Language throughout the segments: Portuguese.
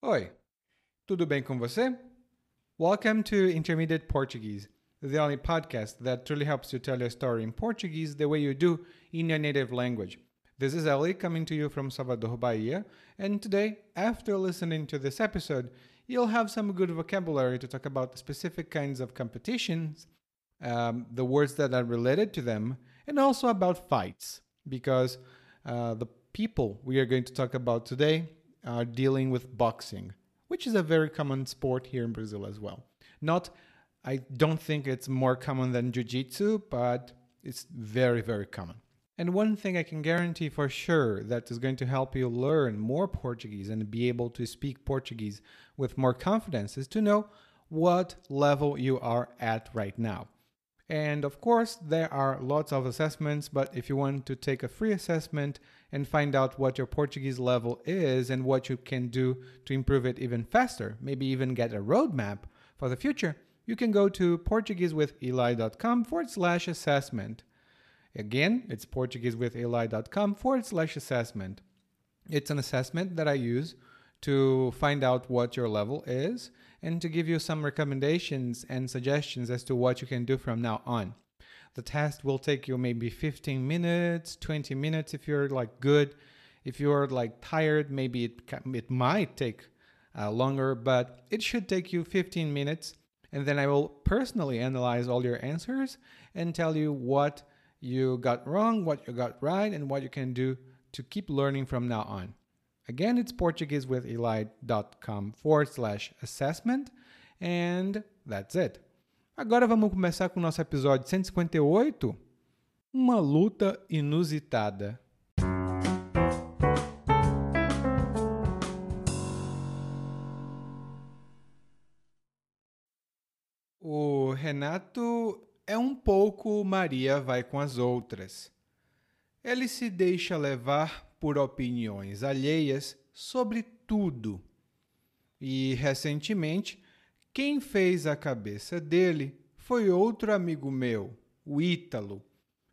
Oi, tudo bem com você? Welcome to Intermediate Portuguese, the only podcast that truly helps you tell your story in Portuguese the way you do in your native language. This is Ellie coming to you from Salvador, Bahia, and today, after listening to this episode, you'll have some good vocabulary to talk about specific kinds of competitions, um, the words that are related to them, and also about fights, because uh, the people we are going to talk about today are dealing with boxing, which is a very common sport here in Brazil as well. Not, I don't think it's more common than jiu jitsu, but it's very, very common. And one thing I can guarantee for sure that is going to help you learn more Portuguese and be able to speak Portuguese with more confidence is to know what level you are at right now. And of course, there are lots of assessments, but if you want to take a free assessment and find out what your Portuguese level is and what you can do to improve it even faster, maybe even get a roadmap for the future, you can go to PortugueseWithEli.com forward slash assessment. Again, it's PortugueseWithEli.com forward slash assessment. It's an assessment that I use to find out what your level is and to give you some recommendations and suggestions as to what you can do from now on. The test will take you maybe 15 minutes, 20 minutes if you're like good. If you're like tired, maybe it it might take uh, longer, but it should take you 15 minutes and then I will personally analyze all your answers and tell you what you got wrong, what you got right, and what you can do to keep learning from now on. Again, it's PortugueseWithEli.com forward slash assessment. And that's it. Agora vamos começar com o nosso episódio 158. Uma luta inusitada. O Renato é um pouco Maria vai com as outras. Ele se deixa levar por opiniões alheias sobre tudo. E recentemente, quem fez a cabeça dele foi outro amigo meu, o Ítalo,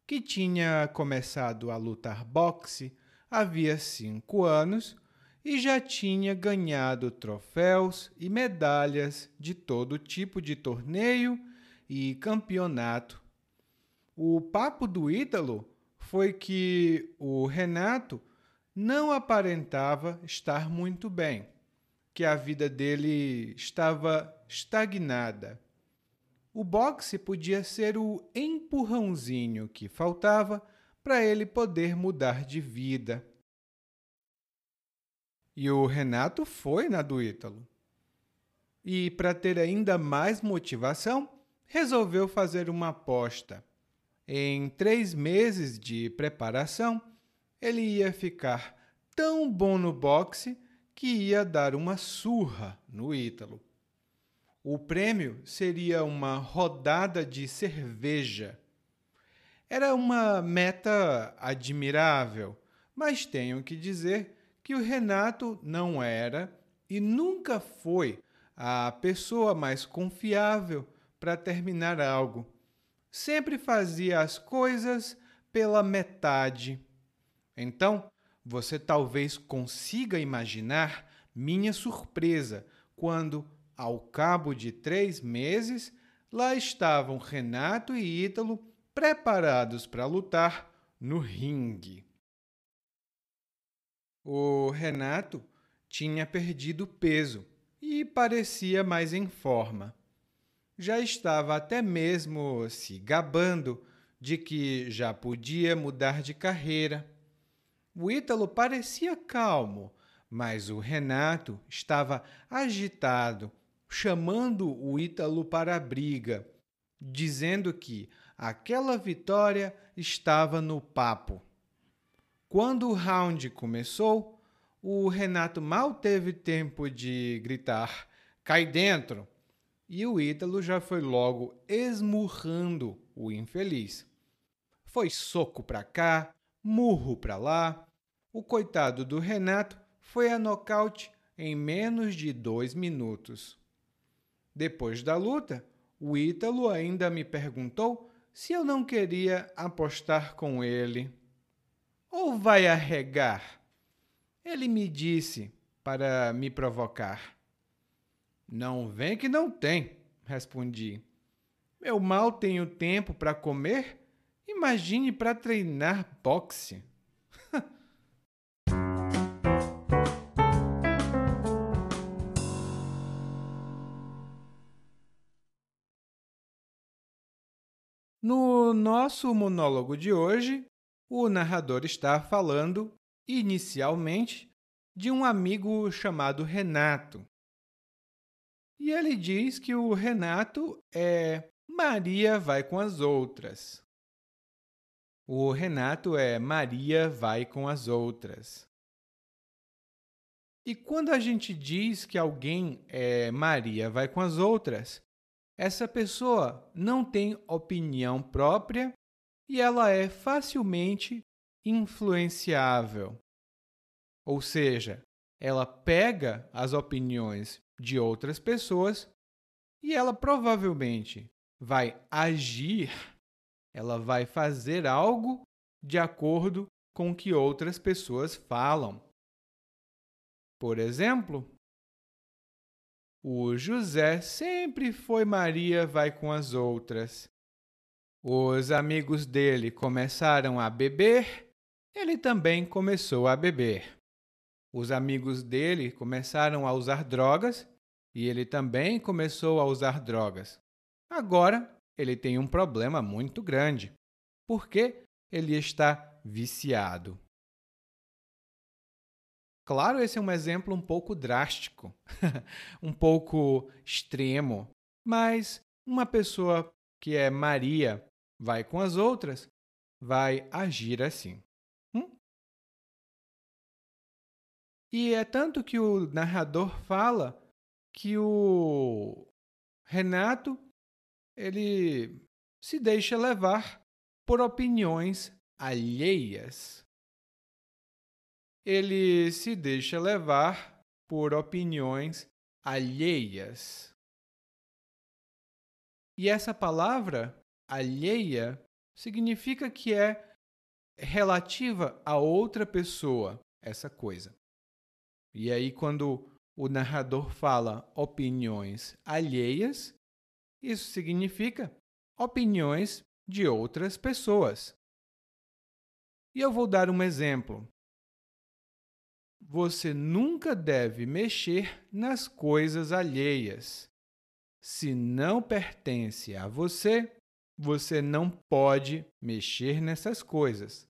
que tinha começado a lutar boxe havia cinco anos e já tinha ganhado troféus e medalhas de todo tipo de torneio e campeonato. O papo do Ítalo foi que o Renato não aparentava estar muito bem, que a vida dele estava estagnada. O boxe podia ser o empurrãozinho que faltava para ele poder mudar de vida. E o Renato foi na do Ítalo. E, para ter ainda mais motivação, resolveu fazer uma aposta. Em três meses de preparação, ele ia ficar tão bom no boxe que ia dar uma surra no Ítalo. O prêmio seria uma rodada de cerveja. Era uma meta admirável, mas tenho que dizer que o Renato não era e nunca foi a pessoa mais confiável para terminar algo. Sempre fazia as coisas pela metade. Então, você talvez consiga imaginar minha surpresa quando, ao cabo de três meses, lá estavam Renato e Ítalo preparados para lutar no ringue. O Renato tinha perdido peso e parecia mais em forma. Já estava até mesmo se gabando de que já podia mudar de carreira o Ítalo parecia calmo, mas o Renato estava agitado, chamando o Ítalo para a briga, dizendo que aquela vitória estava no papo. Quando o round começou, o Renato mal teve tempo de gritar: cai dentro! E o Ítalo já foi logo esmurrando o infeliz. Foi soco para cá, murro para lá. O coitado do Renato foi a nocaute em menos de dois minutos. Depois da luta, o Ítalo ainda me perguntou se eu não queria apostar com ele. Ou vai arregar? Ele me disse: para me provocar. Não vem que não tem, respondi. Eu mal tenho tempo para comer. Imagine para treinar boxe. No nosso monólogo de hoje, o narrador está falando, inicialmente, de um amigo chamado Renato. E ele diz que o Renato é Maria vai com as outras. O Renato é Maria vai com as outras. E quando a gente diz que alguém é Maria vai com as outras, essa pessoa não tem opinião própria e ela é facilmente influenciável. Ou seja, ela pega as opiniões de outras pessoas e ela provavelmente vai agir, ela vai fazer algo de acordo com o que outras pessoas falam. Por exemplo, o José sempre foi Maria vai com as outras. Os amigos dele começaram a beber, ele também começou a beber. Os amigos dele começaram a usar drogas e ele também começou a usar drogas. Agora, ele tem um problema muito grande, porque ele está viciado. Claro, esse é um exemplo um pouco drástico, um pouco extremo, mas uma pessoa que é Maria vai com as outras vai agir assim. Hum? E é tanto que o narrador fala que o Renato ele se deixa levar por opiniões alheias ele se deixa levar por opiniões alheias. E essa palavra, alheia, significa que é relativa a outra pessoa, essa coisa. E aí, quando o narrador fala opiniões alheias, isso significa opiniões de outras pessoas. E eu vou dar um exemplo. Você nunca deve mexer nas coisas alheias. Se não pertence a você, você não pode mexer nessas coisas.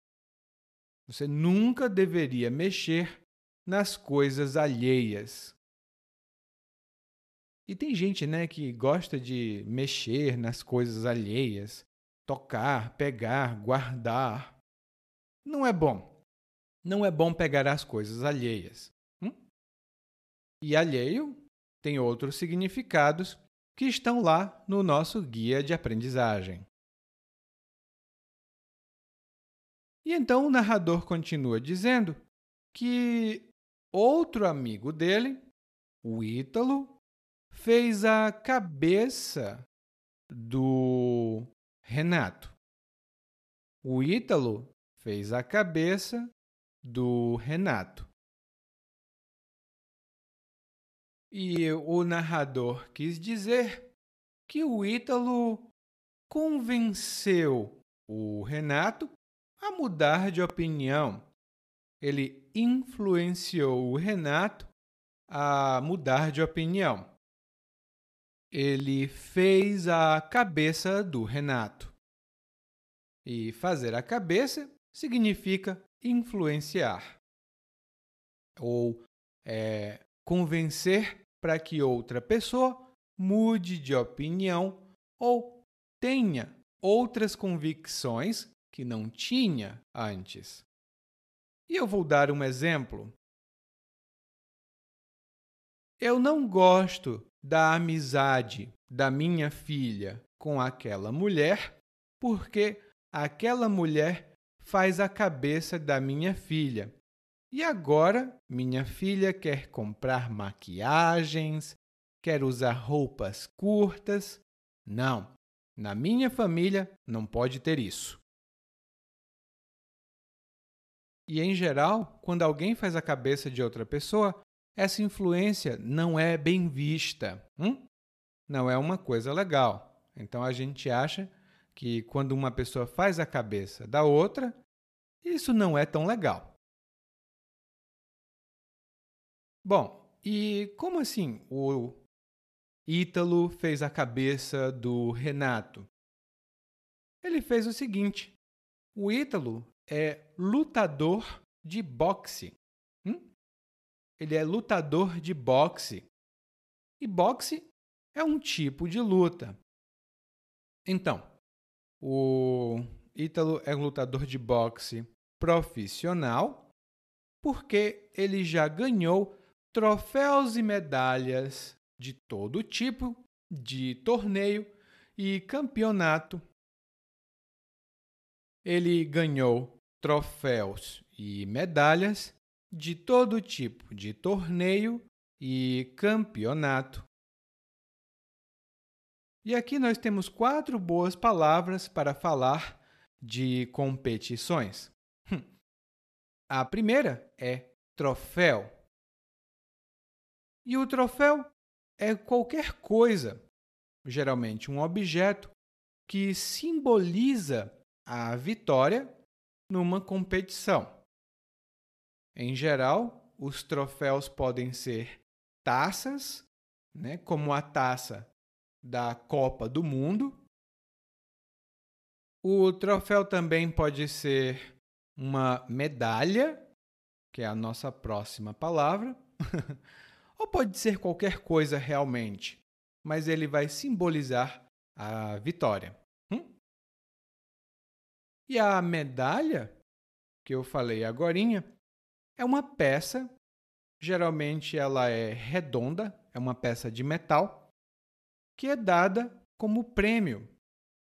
Você nunca deveria mexer nas coisas alheias. E tem gente, né, que gosta de mexer nas coisas alheias, tocar, pegar, guardar. Não é bom não é bom pegar as coisas alheias. Hum? E alheio tem outros significados que estão lá no nosso guia de aprendizagem. E então o narrador continua dizendo que outro amigo dele, o Ítalo, fez a cabeça do Renato. O Ítalo fez a cabeça do Renato. E o narrador quis dizer que o Ítalo convenceu o Renato a mudar de opinião. Ele influenciou o Renato a mudar de opinião. Ele fez a cabeça do Renato. E fazer a cabeça significa influenciar ou é, convencer para que outra pessoa mude de opinião ou tenha outras convicções que não tinha antes. E eu vou dar um exemplo. Eu não gosto da amizade da minha filha com aquela mulher porque aquela mulher faz a cabeça da minha filha. E agora minha filha quer comprar maquiagens, quer usar roupas curtas. Não, na minha família não pode ter isso. E em geral, quando alguém faz a cabeça de outra pessoa, essa influência não é bem vista. Hum? Não é uma coisa legal. Então a gente acha que quando uma pessoa faz a cabeça da outra, isso não é tão legal. Bom, e como assim o Ítalo fez a cabeça do Renato? Ele fez o seguinte: o Ítalo é lutador de boxe. Hum? Ele é lutador de boxe. E boxe é um tipo de luta. Então, o Ítalo é um lutador de boxe profissional porque ele já ganhou troféus e medalhas de todo tipo de torneio e campeonato. Ele ganhou troféus e medalhas de todo tipo de torneio e campeonato. E aqui nós temos quatro boas palavras para falar de competições. Hum. A primeira é troféu. E o troféu é qualquer coisa, geralmente um objeto, que simboliza a vitória numa competição. Em geral, os troféus podem ser taças, né, como a taça da Copa do Mundo. O troféu também pode ser uma medalha, que é a nossa próxima palavra. Ou pode ser qualquer coisa realmente, mas ele vai simbolizar a vitória. Hum? E a medalha, que eu falei agora, é uma peça, geralmente ela é redonda, é uma peça de metal, que é dada como prêmio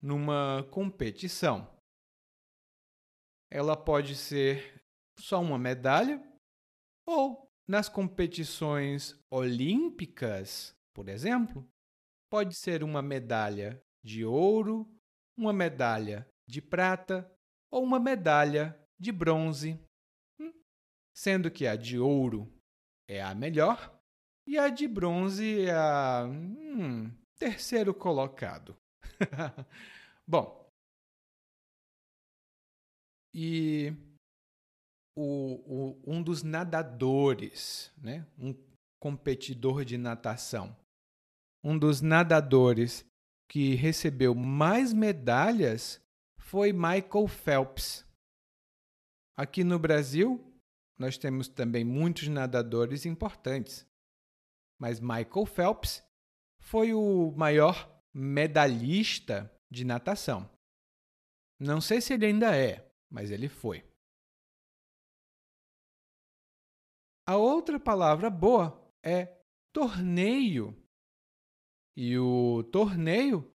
numa competição. Ela pode ser só uma medalha ou nas competições olímpicas, por exemplo, pode ser uma medalha de ouro, uma medalha de prata ou uma medalha de bronze. Hum? Sendo que a de ouro é a melhor e a de bronze é a hum, terceiro colocado. Bom, e o, o, um dos nadadores, né? um competidor de natação, um dos nadadores que recebeu mais medalhas foi Michael Phelps. Aqui no Brasil, nós temos também muitos nadadores importantes, mas Michael Phelps foi o maior medalhista de natação. Não sei se ele ainda é, mas ele foi. A outra palavra boa é torneio. E o torneio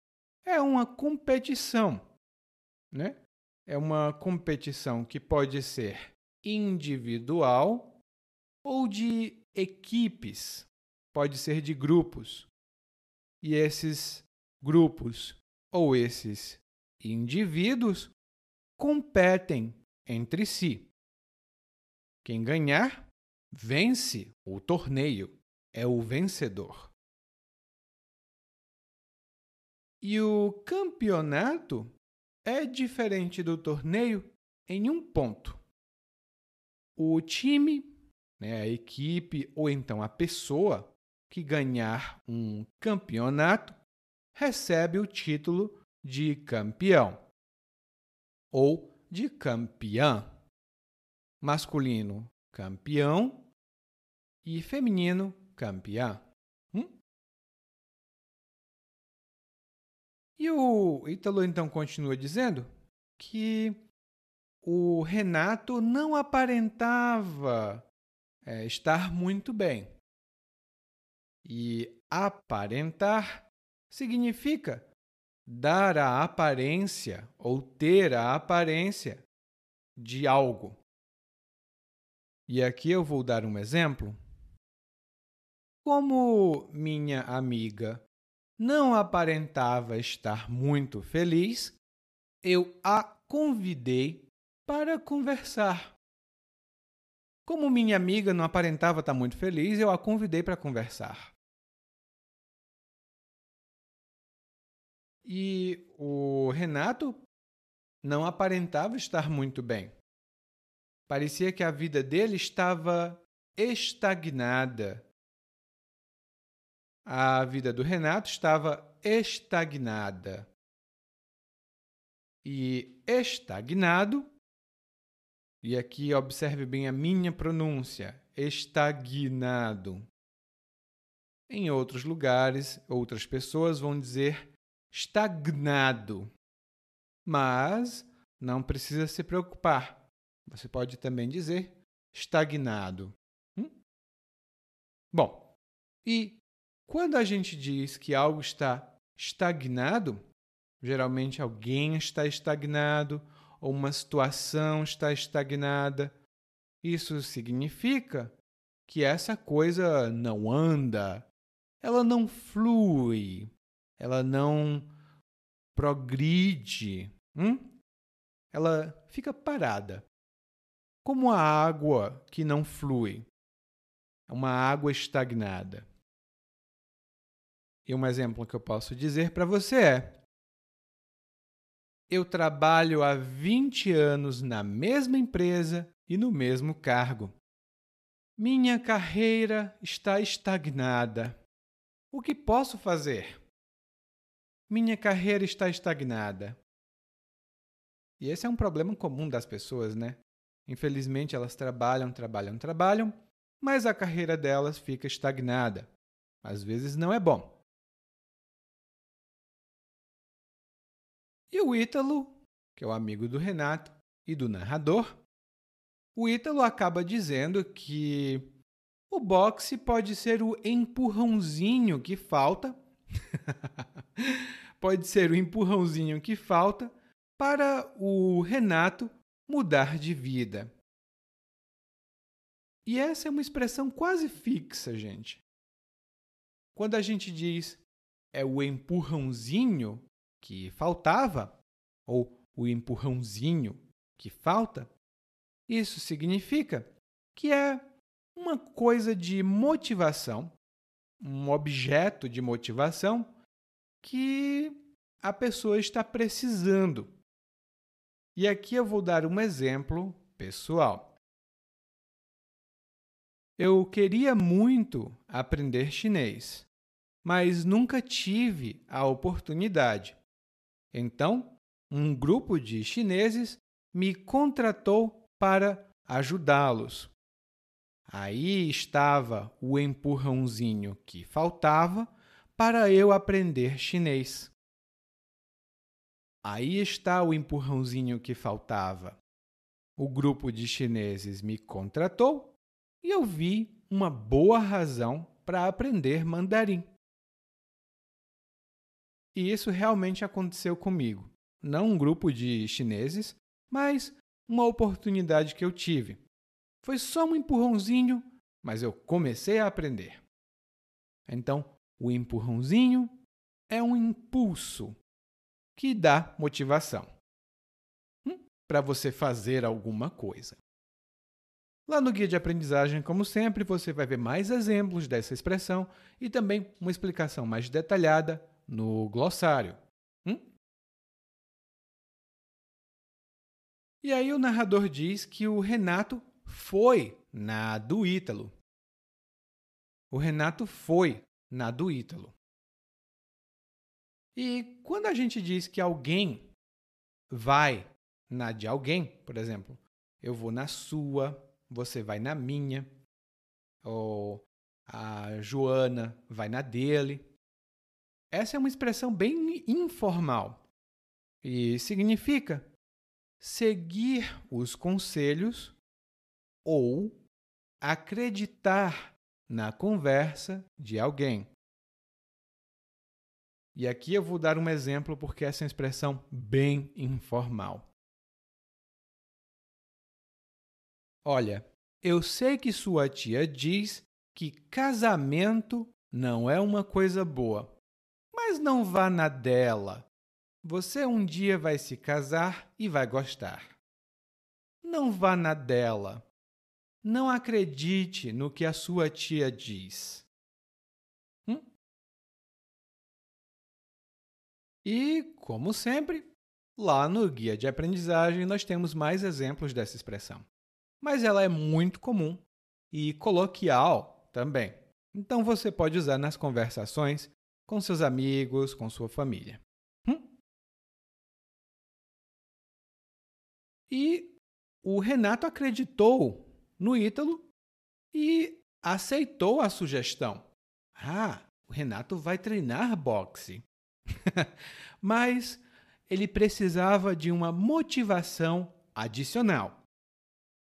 é uma competição, né? É uma competição que pode ser individual ou de equipes, pode ser de grupos. E esses grupos ou esses indivíduos competem entre si. Quem ganhar vence o torneio, é o vencedor. E o campeonato é diferente do torneio em um ponto. O time, né, a equipe ou então a pessoa que ganhar um campeonato recebe o título de campeão ou de campeã. Masculino, campeão e feminino campeã. Hum? E o Ítalo então continua dizendo que o Renato não aparentava é, estar muito bem. E aparentar significa dar a aparência ou ter a aparência de algo. E aqui eu vou dar um exemplo como minha amiga não aparentava estar muito feliz, eu a convidei para conversar. Como minha amiga não aparentava estar muito feliz, eu a convidei para conversar. E o Renato não aparentava estar muito bem. Parecia que a vida dele estava estagnada. A vida do Renato estava estagnada. E estagnado, e aqui observe bem a minha pronúncia, estagnado. Em outros lugares, outras pessoas vão dizer estagnado. Mas não precisa se preocupar. Você pode também dizer estagnado. Hum? Bom, e quando a gente diz que algo está estagnado, geralmente alguém está estagnado ou uma situação está estagnada. Isso significa que essa coisa não anda, ela não flui, ela não progride, hum? ela fica parada. Como a água que não flui, é uma água estagnada. E um exemplo que eu posso dizer para você é: eu trabalho há 20 anos na mesma empresa e no mesmo cargo. Minha carreira está estagnada. O que posso fazer? Minha carreira está estagnada. E esse é um problema comum das pessoas, né? Infelizmente, elas trabalham, trabalham, trabalham, mas a carreira delas fica estagnada. Às vezes não é bom. E o Ítalo, que é o amigo do Renato e do narrador, o Ítalo acaba dizendo que o boxe pode ser o empurrãozinho que falta pode ser o empurrãozinho que falta para o Renato mudar de vida. E essa é uma expressão quase fixa, gente. Quando a gente diz é o empurrãozinho que faltava, ou o empurrãozinho que falta, isso significa que é uma coisa de motivação, um objeto de motivação que a pessoa está precisando. E aqui eu vou dar um exemplo pessoal. Eu queria muito aprender chinês, mas nunca tive a oportunidade. Então, um grupo de chineses me contratou para ajudá-los. Aí estava o empurrãozinho que faltava para eu aprender chinês. Aí está o empurrãozinho que faltava. O grupo de chineses me contratou e eu vi uma boa razão para aprender mandarim. E isso realmente aconteceu comigo. Não um grupo de chineses, mas uma oportunidade que eu tive. Foi só um empurrãozinho, mas eu comecei a aprender. Então, o empurrãozinho é um impulso que dá motivação hum, para você fazer alguma coisa. Lá no guia de aprendizagem, como sempre, você vai ver mais exemplos dessa expressão e também uma explicação mais detalhada no glossário. Hum? E aí o narrador diz que o Renato foi na do Ítalo. O Renato foi na do Ítalo. E quando a gente diz que alguém vai na de alguém, por exemplo, eu vou na sua, você vai na minha, ou a Joana vai na dele. Essa é uma expressão bem informal e significa seguir os conselhos ou acreditar na conversa de alguém. E aqui eu vou dar um exemplo porque essa é uma expressão bem informal. Olha, eu sei que sua tia diz que casamento não é uma coisa boa, mas não vá na dela. Você um dia vai se casar e vai gostar. Não vá na dela. Não acredite no que a sua tia diz. Hum? E, como sempre, lá no guia de aprendizagem nós temos mais exemplos dessa expressão. Mas ela é muito comum e coloquial também. Então você pode usar nas conversações com seus amigos, com sua família. Hum? E o Renato acreditou no Ítalo e aceitou a sugestão. Ah, o Renato vai treinar boxe. Mas ele precisava de uma motivação adicional.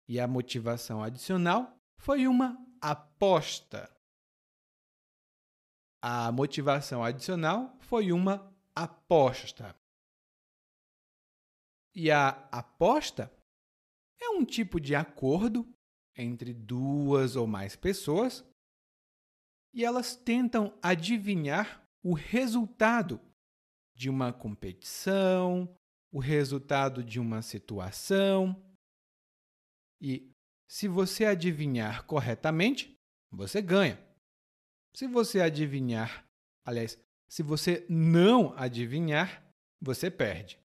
E a motivação adicional foi uma aposta. A motivação adicional foi uma aposta. E a aposta é um tipo de acordo entre duas ou mais pessoas e elas tentam adivinhar o resultado de uma competição, o resultado de uma situação. E se você adivinhar corretamente, você ganha. Se você adivinhar, aliás, se você não adivinhar, você perde.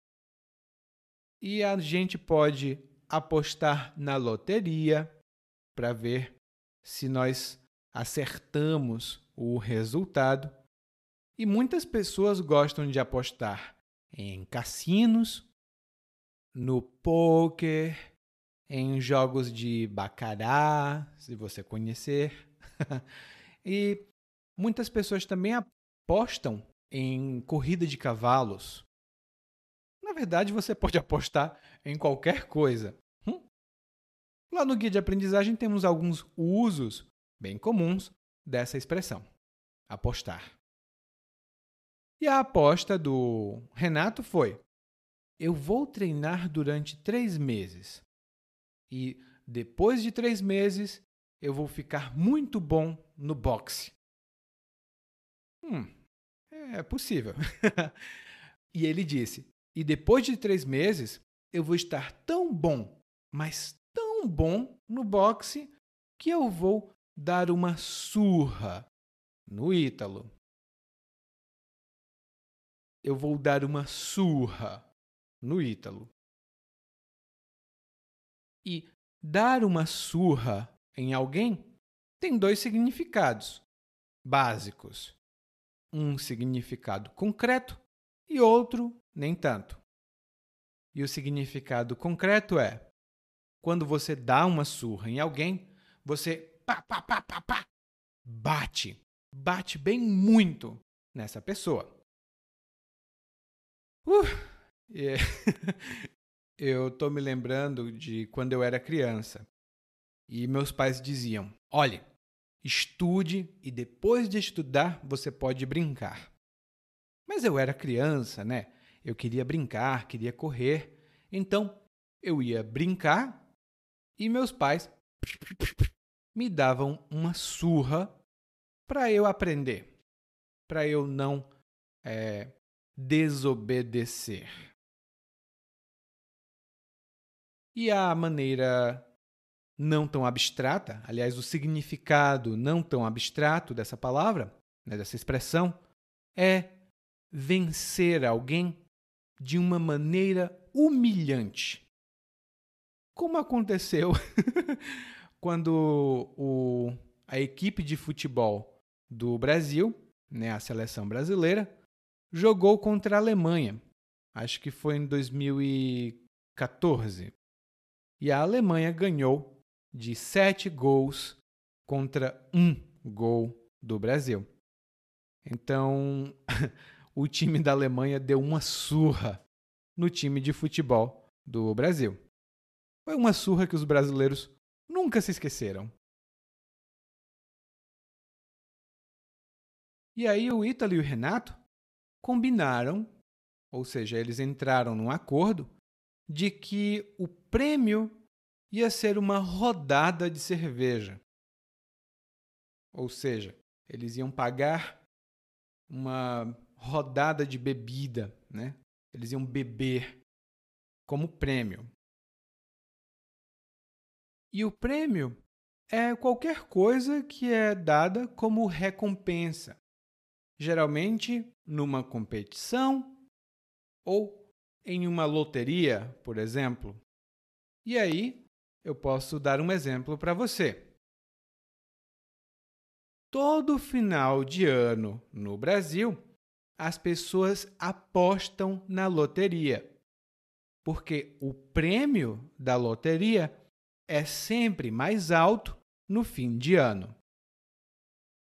E a gente pode apostar na loteria para ver se nós acertamos o resultado e muitas pessoas gostam de apostar em cassinos, no poker, em jogos de bacará, se você conhecer. e muitas pessoas também apostam em corrida de cavalos. Na verdade, você pode apostar em qualquer coisa. Hum? Lá no guia de aprendizagem temos alguns usos bem comuns dessa expressão: apostar. E a aposta do Renato foi: eu vou treinar durante três meses. E depois de três meses, eu vou ficar muito bom no boxe. Hum, é possível. e ele disse: e depois de três meses, eu vou estar tão bom, mas tão bom no boxe, que eu vou dar uma surra no Ítalo eu vou dar uma surra no Ítalo. E dar uma surra em alguém tem dois significados básicos. Um significado concreto e outro nem tanto. E o significado concreto é: quando você dá uma surra em alguém, você pá, pá, pá, pá, pá, bate, bate bem muito nessa pessoa. Uh, yeah. eu tô me lembrando de quando eu era criança. E meus pais diziam: olhe, estude e depois de estudar você pode brincar. Mas eu era criança, né? Eu queria brincar, queria correr. Então eu ia brincar e meus pais me davam uma surra para eu aprender, para eu não é, desobedecer. E a maneira não tão abstrata, aliás, o significado não tão abstrato dessa palavra, né, dessa expressão, é vencer alguém de uma maneira humilhante. Como aconteceu quando o, a equipe de futebol do Brasil, né, a seleção brasileira, jogou contra a Alemanha. Acho que foi em 2014. E a Alemanha ganhou de sete gols contra um gol do Brasil. Então, o time da Alemanha deu uma surra no time de futebol do Brasil. Foi uma surra que os brasileiros nunca se esqueceram. E aí o Ítalo e o Renato combinaram, ou seja, eles entraram num acordo de que o prêmio ia ser uma rodada de cerveja. Ou seja, eles iam pagar uma rodada de bebida, né? Eles iam beber como prêmio. E o prêmio é qualquer coisa que é dada como recompensa, geralmente numa competição ou em uma loteria, por exemplo. E aí, eu posso dar um exemplo para você. Todo final de ano no Brasil, as pessoas apostam na loteria, porque o prêmio da loteria é sempre mais alto no fim de ano.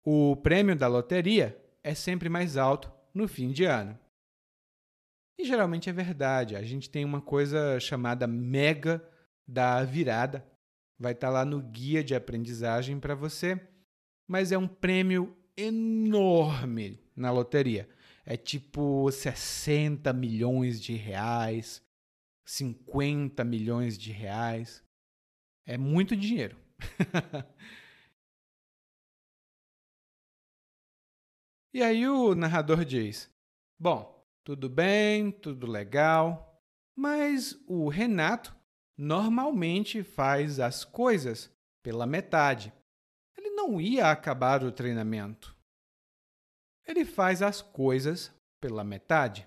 O prêmio da loteria é sempre mais alto no fim de ano. E geralmente é verdade. A gente tem uma coisa chamada mega da virada. Vai estar lá no guia de aprendizagem para você, mas é um prêmio enorme na loteria. É tipo 60 milhões de reais, 50 milhões de reais. É muito dinheiro. e aí o narrador diz: Bom, tudo bem, tudo legal, mas o Renato normalmente faz as coisas pela metade. Ele não ia acabar o treinamento. Ele faz as coisas pela metade.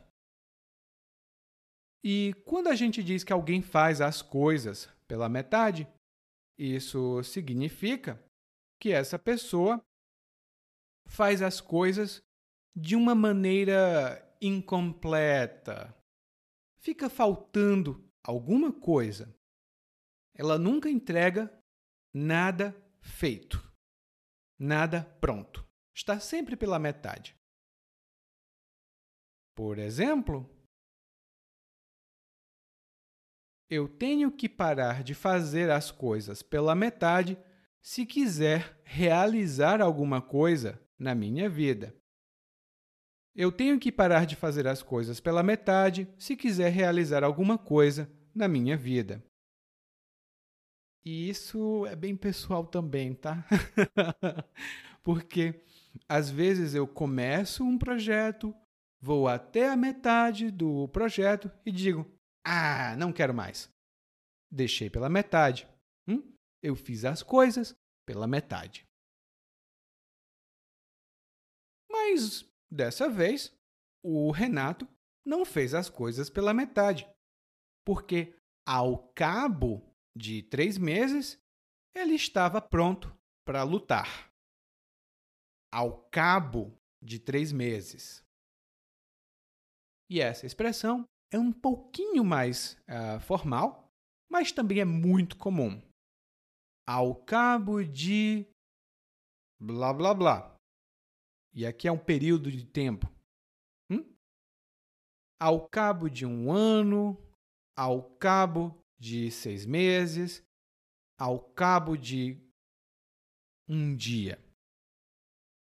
E quando a gente diz que alguém faz as coisas pela metade, isso significa que essa pessoa faz as coisas de uma maneira incompleta. Fica faltando alguma coisa. Ela nunca entrega nada feito, nada pronto. Está sempre pela metade. Por exemplo, Eu tenho que parar de fazer as coisas pela metade se quiser realizar alguma coisa na minha vida. Eu tenho que parar de fazer as coisas pela metade se quiser realizar alguma coisa na minha vida. E isso é bem pessoal também, tá? Porque às vezes eu começo um projeto, vou até a metade do projeto e digo: ah, não quero mais. Deixei pela metade. Hum? Eu fiz as coisas pela metade. Mas dessa vez, o Renato não fez as coisas pela metade, porque ao cabo de três meses ele estava pronto para lutar. Ao cabo de três meses. E essa expressão é um pouquinho mais uh, formal, mas também é muito comum. Ao cabo de blá blá blá. E aqui é um período de tempo. Hum? Ao cabo de um ano, ao cabo de seis meses, ao cabo de um dia.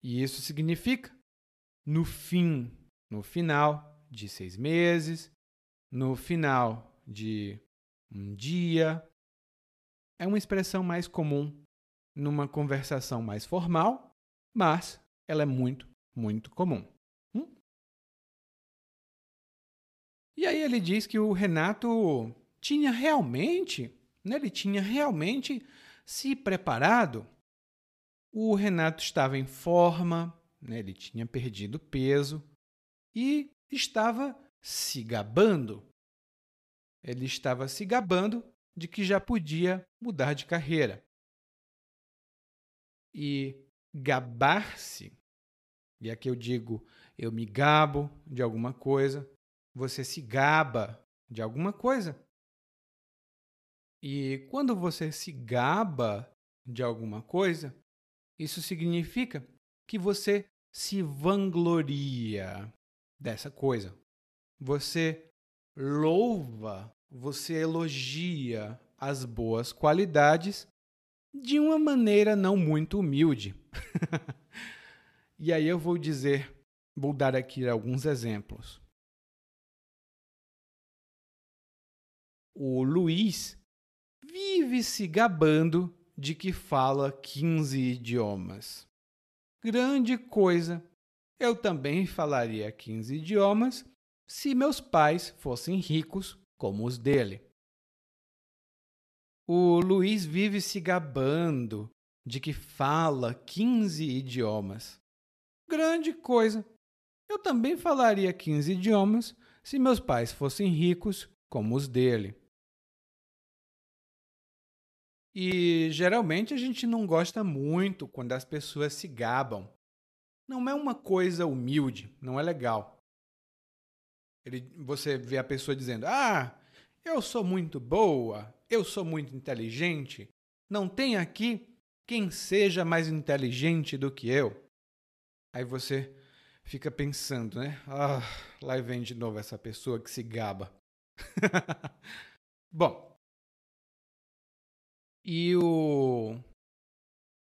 E isso significa no fim, no final de seis meses, no final de um dia. É uma expressão mais comum numa conversação mais formal, mas ela é muito, muito comum. Hum? E aí ele diz que o Renato tinha realmente, né, ele tinha realmente se preparado. O Renato estava em forma, né, ele tinha perdido peso e estava se gabando. Ele estava se gabando de que já podia mudar de carreira. E gabar-se, e aqui eu digo, eu me gabo de alguma coisa, você se gaba de alguma coisa. E quando você se gaba de alguma coisa, isso significa que você se vangloria dessa coisa. Você louva, você elogia as boas qualidades de uma maneira não muito humilde. e aí eu vou dizer, vou dar aqui alguns exemplos. O Luiz vive se gabando de que fala 15 idiomas. Grande coisa! Eu também falaria 15 idiomas se meus pais fossem ricos como os dele. O Luiz vive se gabando de que fala 15 idiomas. Grande coisa! Eu também falaria 15 idiomas se meus pais fossem ricos como os dele. E geralmente a gente não gosta muito quando as pessoas se gabam. Não é uma coisa humilde, não é legal. Ele, você vê a pessoa dizendo: Ah, eu sou muito boa, eu sou muito inteligente, não tem aqui quem seja mais inteligente do que eu. Aí você fica pensando, né? Ah, lá vem de novo essa pessoa que se gaba. Bom, e o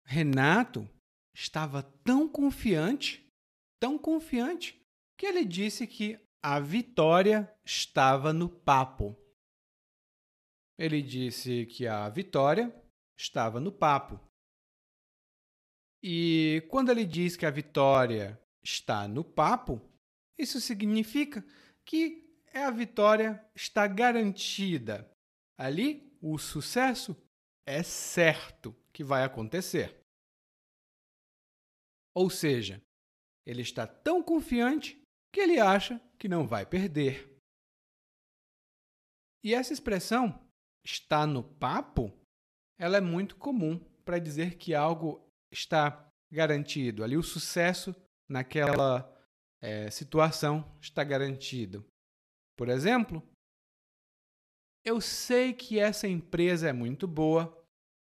Renato estava tão confiante, tão confiante, que ele disse que a vitória estava no papo. Ele disse que a vitória estava no papo. E quando ele diz que a vitória está no papo, isso significa que a vitória está garantida. Ali, o sucesso é certo que vai acontecer. Ou seja, ele está tão confiante que ele acha que não vai perder. E essa expressão, está no papo, ela é muito comum para dizer que algo está garantido. Ali o sucesso naquela é, situação está garantido. Por exemplo, eu sei que essa empresa é muito boa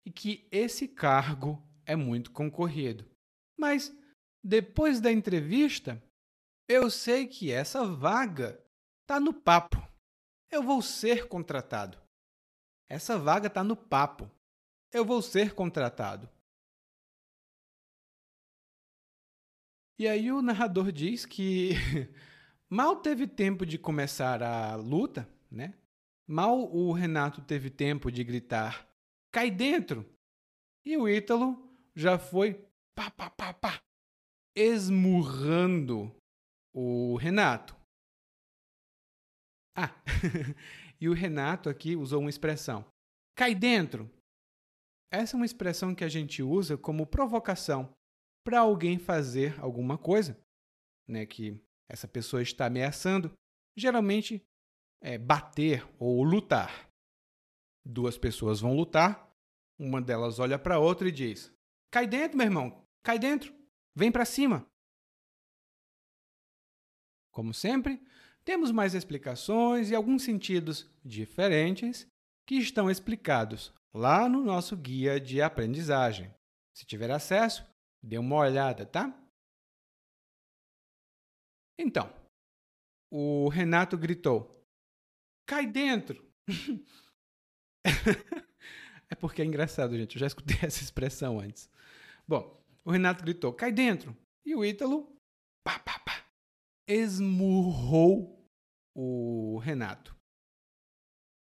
e que esse cargo é muito concorrido. Mas, depois da entrevista, eu sei que essa vaga está no papo. Eu vou ser contratado. Essa vaga está no papo. Eu vou ser contratado. E aí o narrador diz que mal teve tempo de começar a luta, né? Mal o Renato teve tempo de gritar cai dentro. E o Ítalo já foi pá, pá, pá, pá, esmurrando o Renato. Ah, e o Renato aqui usou uma expressão: cai dentro. Essa é uma expressão que a gente usa como provocação para alguém fazer alguma coisa, né, que essa pessoa está ameaçando, geralmente é bater ou lutar. Duas pessoas vão lutar, uma delas olha para a outra e diz: Cai dentro, meu irmão, cai dentro, vem para cima. Como sempre, temos mais explicações e alguns sentidos diferentes que estão explicados lá no nosso guia de aprendizagem. Se tiver acesso, dê uma olhada, tá? Então, o Renato gritou: Cai dentro! é porque é engraçado, gente. Eu já escutei essa expressão antes. Bom, o Renato gritou: cai dentro. E o Ítalo, pá, pá, pá, esmurrou o Renato.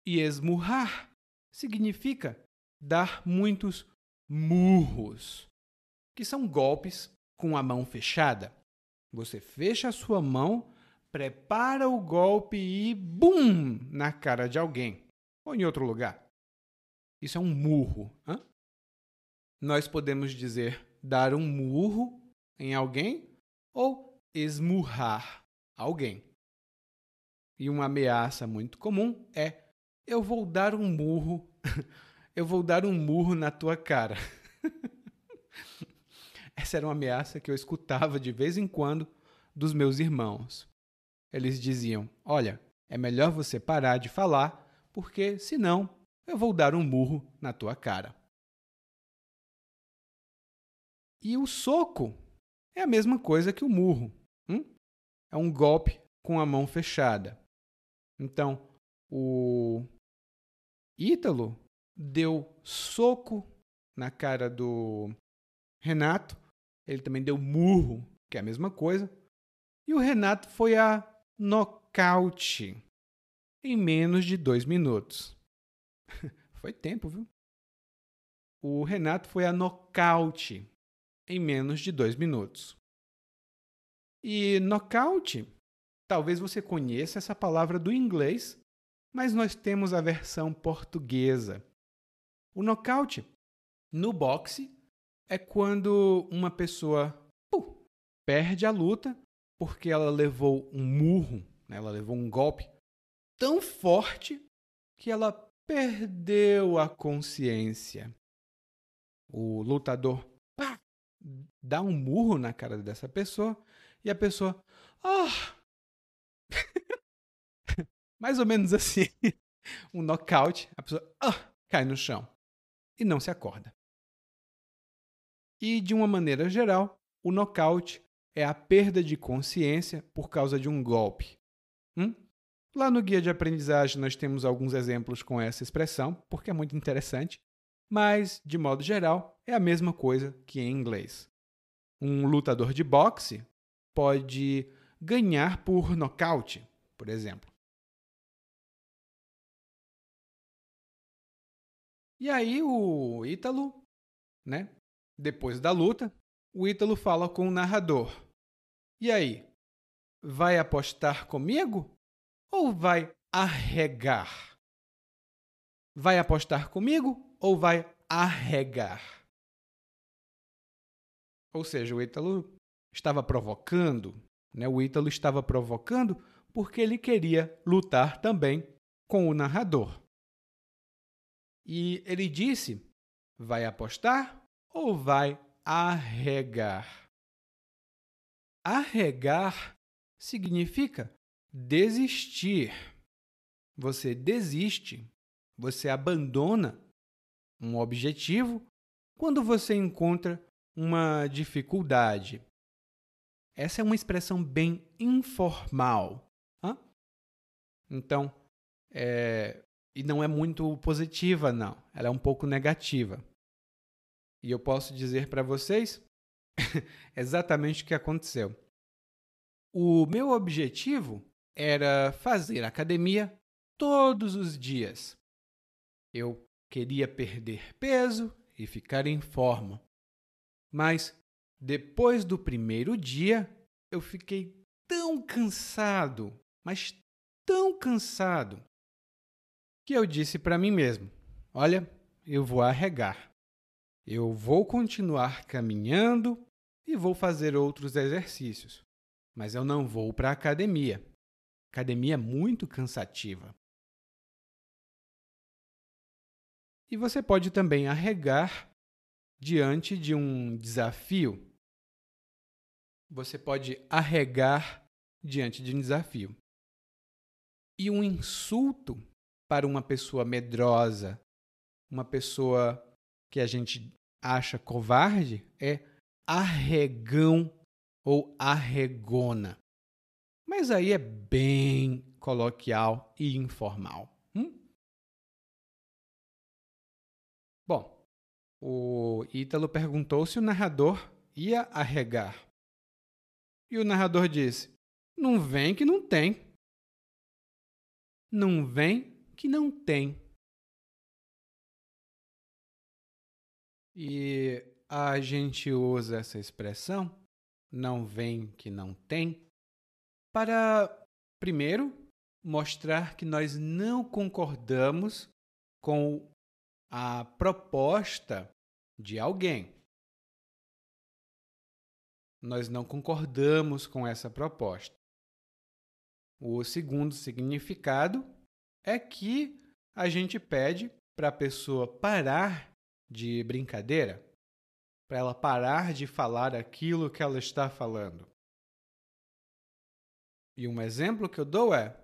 E esmurrar significa dar muitos murros, que são golpes com a mão fechada. Você fecha a sua mão, prepara o golpe e bum na cara de alguém ou em outro lugar. Isso é um murro. Nós podemos dizer dar um murro em alguém ou esmurrar alguém. E uma ameaça muito comum é: eu vou dar um murro, eu vou dar um murro na tua cara. Essa era uma ameaça que eu escutava de vez em quando dos meus irmãos. Eles diziam: Olha, é melhor você parar de falar, porque senão eu vou dar um murro na tua cara. E o soco é a mesma coisa que o murro. Hum? É um golpe com a mão fechada. Então, o Ítalo deu soco na cara do Renato. Ele também deu murro, que é a mesma coisa. E o Renato foi a nocaute em menos de dois minutos. foi tempo, viu? O Renato foi a nocaute em menos de dois minutos. E nocaute, talvez você conheça essa palavra do inglês, mas nós temos a versão portuguesa. O nocaute no boxe é quando uma pessoa perde a luta porque ela levou um murro, né? ela levou um golpe tão forte que ela perdeu a consciência. O lutador pá, dá um murro na cara dessa pessoa e a pessoa. Ah! Mais ou menos assim. um nocaute. A pessoa ah, cai no chão e não se acorda. E, de uma maneira geral, o nocaute é a perda de consciência por causa de um golpe. Hum? Lá no guia de aprendizagem nós temos alguns exemplos com essa expressão, porque é muito interessante, mas, de modo geral, é a mesma coisa que em inglês. Um lutador de boxe pode ganhar por nocaute, por exemplo. E aí o Ítalo, né? Depois da luta, o Ítalo fala com o narrador. E aí, vai apostar comigo ou vai arregar? Vai apostar comigo ou vai arregar? Ou seja, o Ítalo estava provocando, né? O Ítalo estava provocando porque ele queria lutar também com o narrador. E ele disse: vai apostar ou vai arregar? Arregar significa desistir. Você desiste, você abandona um objetivo quando você encontra uma dificuldade. Essa é uma expressão bem informal. Então, é, e não é muito positiva, não. Ela é um pouco negativa. E eu posso dizer para vocês exatamente o que aconteceu. O meu objetivo era fazer academia todos os dias. Eu queria perder peso e ficar em forma. Mas depois do primeiro dia, eu fiquei tão cansado, mas tão cansado, que eu disse para mim mesmo: Olha, eu vou arregar. Eu vou continuar caminhando e vou fazer outros exercícios, mas eu não vou para a academia. Academia é muito cansativa. E você pode também arregar diante de um desafio. Você pode arregar diante de um desafio. E um insulto para uma pessoa medrosa, uma pessoa que a gente acha covarde, é arregão ou arregona. Mas aí é bem coloquial e informal. Hum? Bom, o Ítalo perguntou se o narrador ia arregar. E o narrador disse: Não vem que não tem. Não vem que não tem. E a gente usa essa expressão, não vem que não tem, para, primeiro, mostrar que nós não concordamos com a proposta de alguém. Nós não concordamos com essa proposta. O segundo significado é que a gente pede para a pessoa parar de brincadeira, para ela parar de falar aquilo que ela está falando. E um exemplo que eu dou é: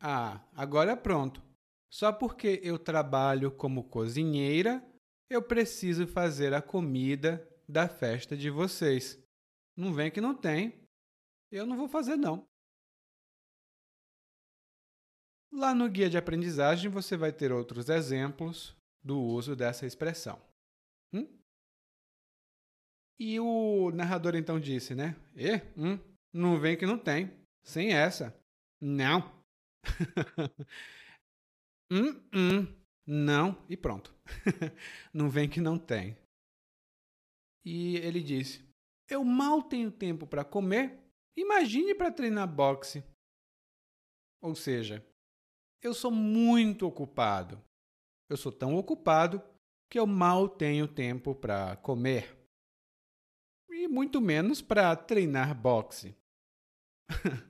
Ah, agora pronto. Só porque eu trabalho como cozinheira, eu preciso fazer a comida da festa de vocês. Não vem que não tem. Eu não vou fazer, não. Lá no guia de aprendizagem você vai ter outros exemplos do uso dessa expressão. Hum? E o narrador então disse, né? E, hum, não vem que não tem. Sem essa. Não. hum, hum, não. E pronto. não vem que não tem. E ele disse: Eu mal tenho tempo para comer. Imagine para treinar boxe. Ou seja, eu sou muito ocupado. Eu sou tão ocupado que eu mal tenho tempo para comer e muito menos para treinar boxe.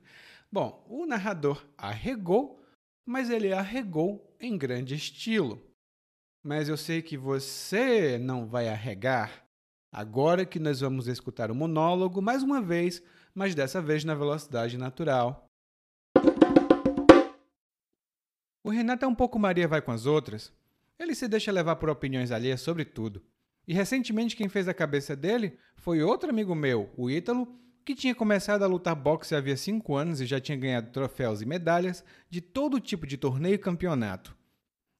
Bom, o narrador arregou, mas ele arregou em grande estilo. Mas eu sei que você não vai arregar. Agora que nós vamos escutar o monólogo mais uma vez, mas dessa vez na velocidade natural. O Renato é um pouco Maria vai com as outras. Ele se deixa levar por opiniões alheias sobre tudo. E recentemente quem fez a cabeça dele foi outro amigo meu, o Ítalo, que tinha começado a lutar boxe havia cinco anos e já tinha ganhado troféus e medalhas de todo tipo de torneio e campeonato.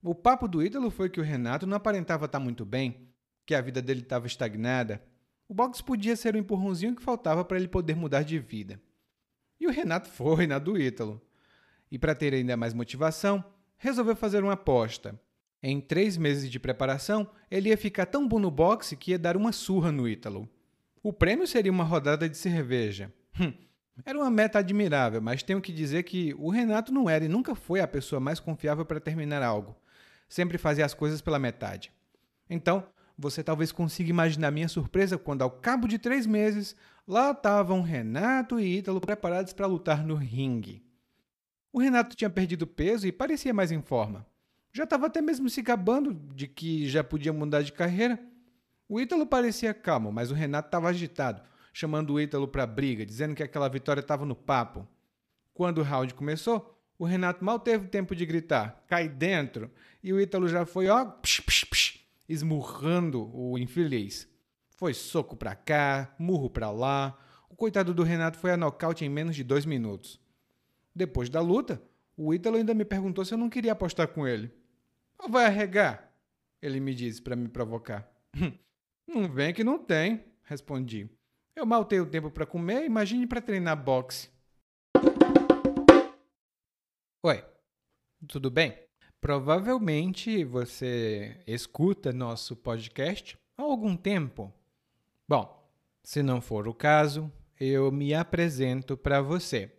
O papo do Ítalo foi que o Renato não aparentava estar muito bem, que a vida dele estava estagnada. O boxe podia ser o empurrãozinho que faltava para ele poder mudar de vida. E o Renato foi na do Ítalo. E para ter ainda mais motivação, resolveu fazer uma aposta. Em três meses de preparação, ele ia ficar tão bom no boxe que ia dar uma surra no Ítalo. O prêmio seria uma rodada de cerveja. Hum, era uma meta admirável, mas tenho que dizer que o Renato não era e nunca foi a pessoa mais confiável para terminar algo. Sempre fazia as coisas pela metade. Então, você talvez consiga imaginar minha surpresa quando, ao cabo de três meses, lá estavam Renato e Ítalo preparados para lutar no ringue. O Renato tinha perdido peso e parecia mais em forma. Já estava até mesmo se gabando de que já podia mudar de carreira. O Ítalo parecia calmo, mas o Renato estava agitado, chamando o Ítalo para briga, dizendo que aquela vitória estava no papo. Quando o round começou, o Renato mal teve tempo de gritar, cai dentro, e o Ítalo já foi, ó, psh, psh, psh, esmurrando o infeliz. Foi soco para cá, murro para lá. O coitado do Renato foi a nocaute em menos de dois minutos. Depois da luta, o Ítalo ainda me perguntou se eu não queria apostar com ele. Ou vai arregar? Ele me disse para me provocar. Não vem que não tem, respondi. Eu mal tenho tempo para comer, imagine para treinar boxe. Oi, tudo bem? Provavelmente você escuta nosso podcast há algum tempo. Bom, se não for o caso, eu me apresento para você.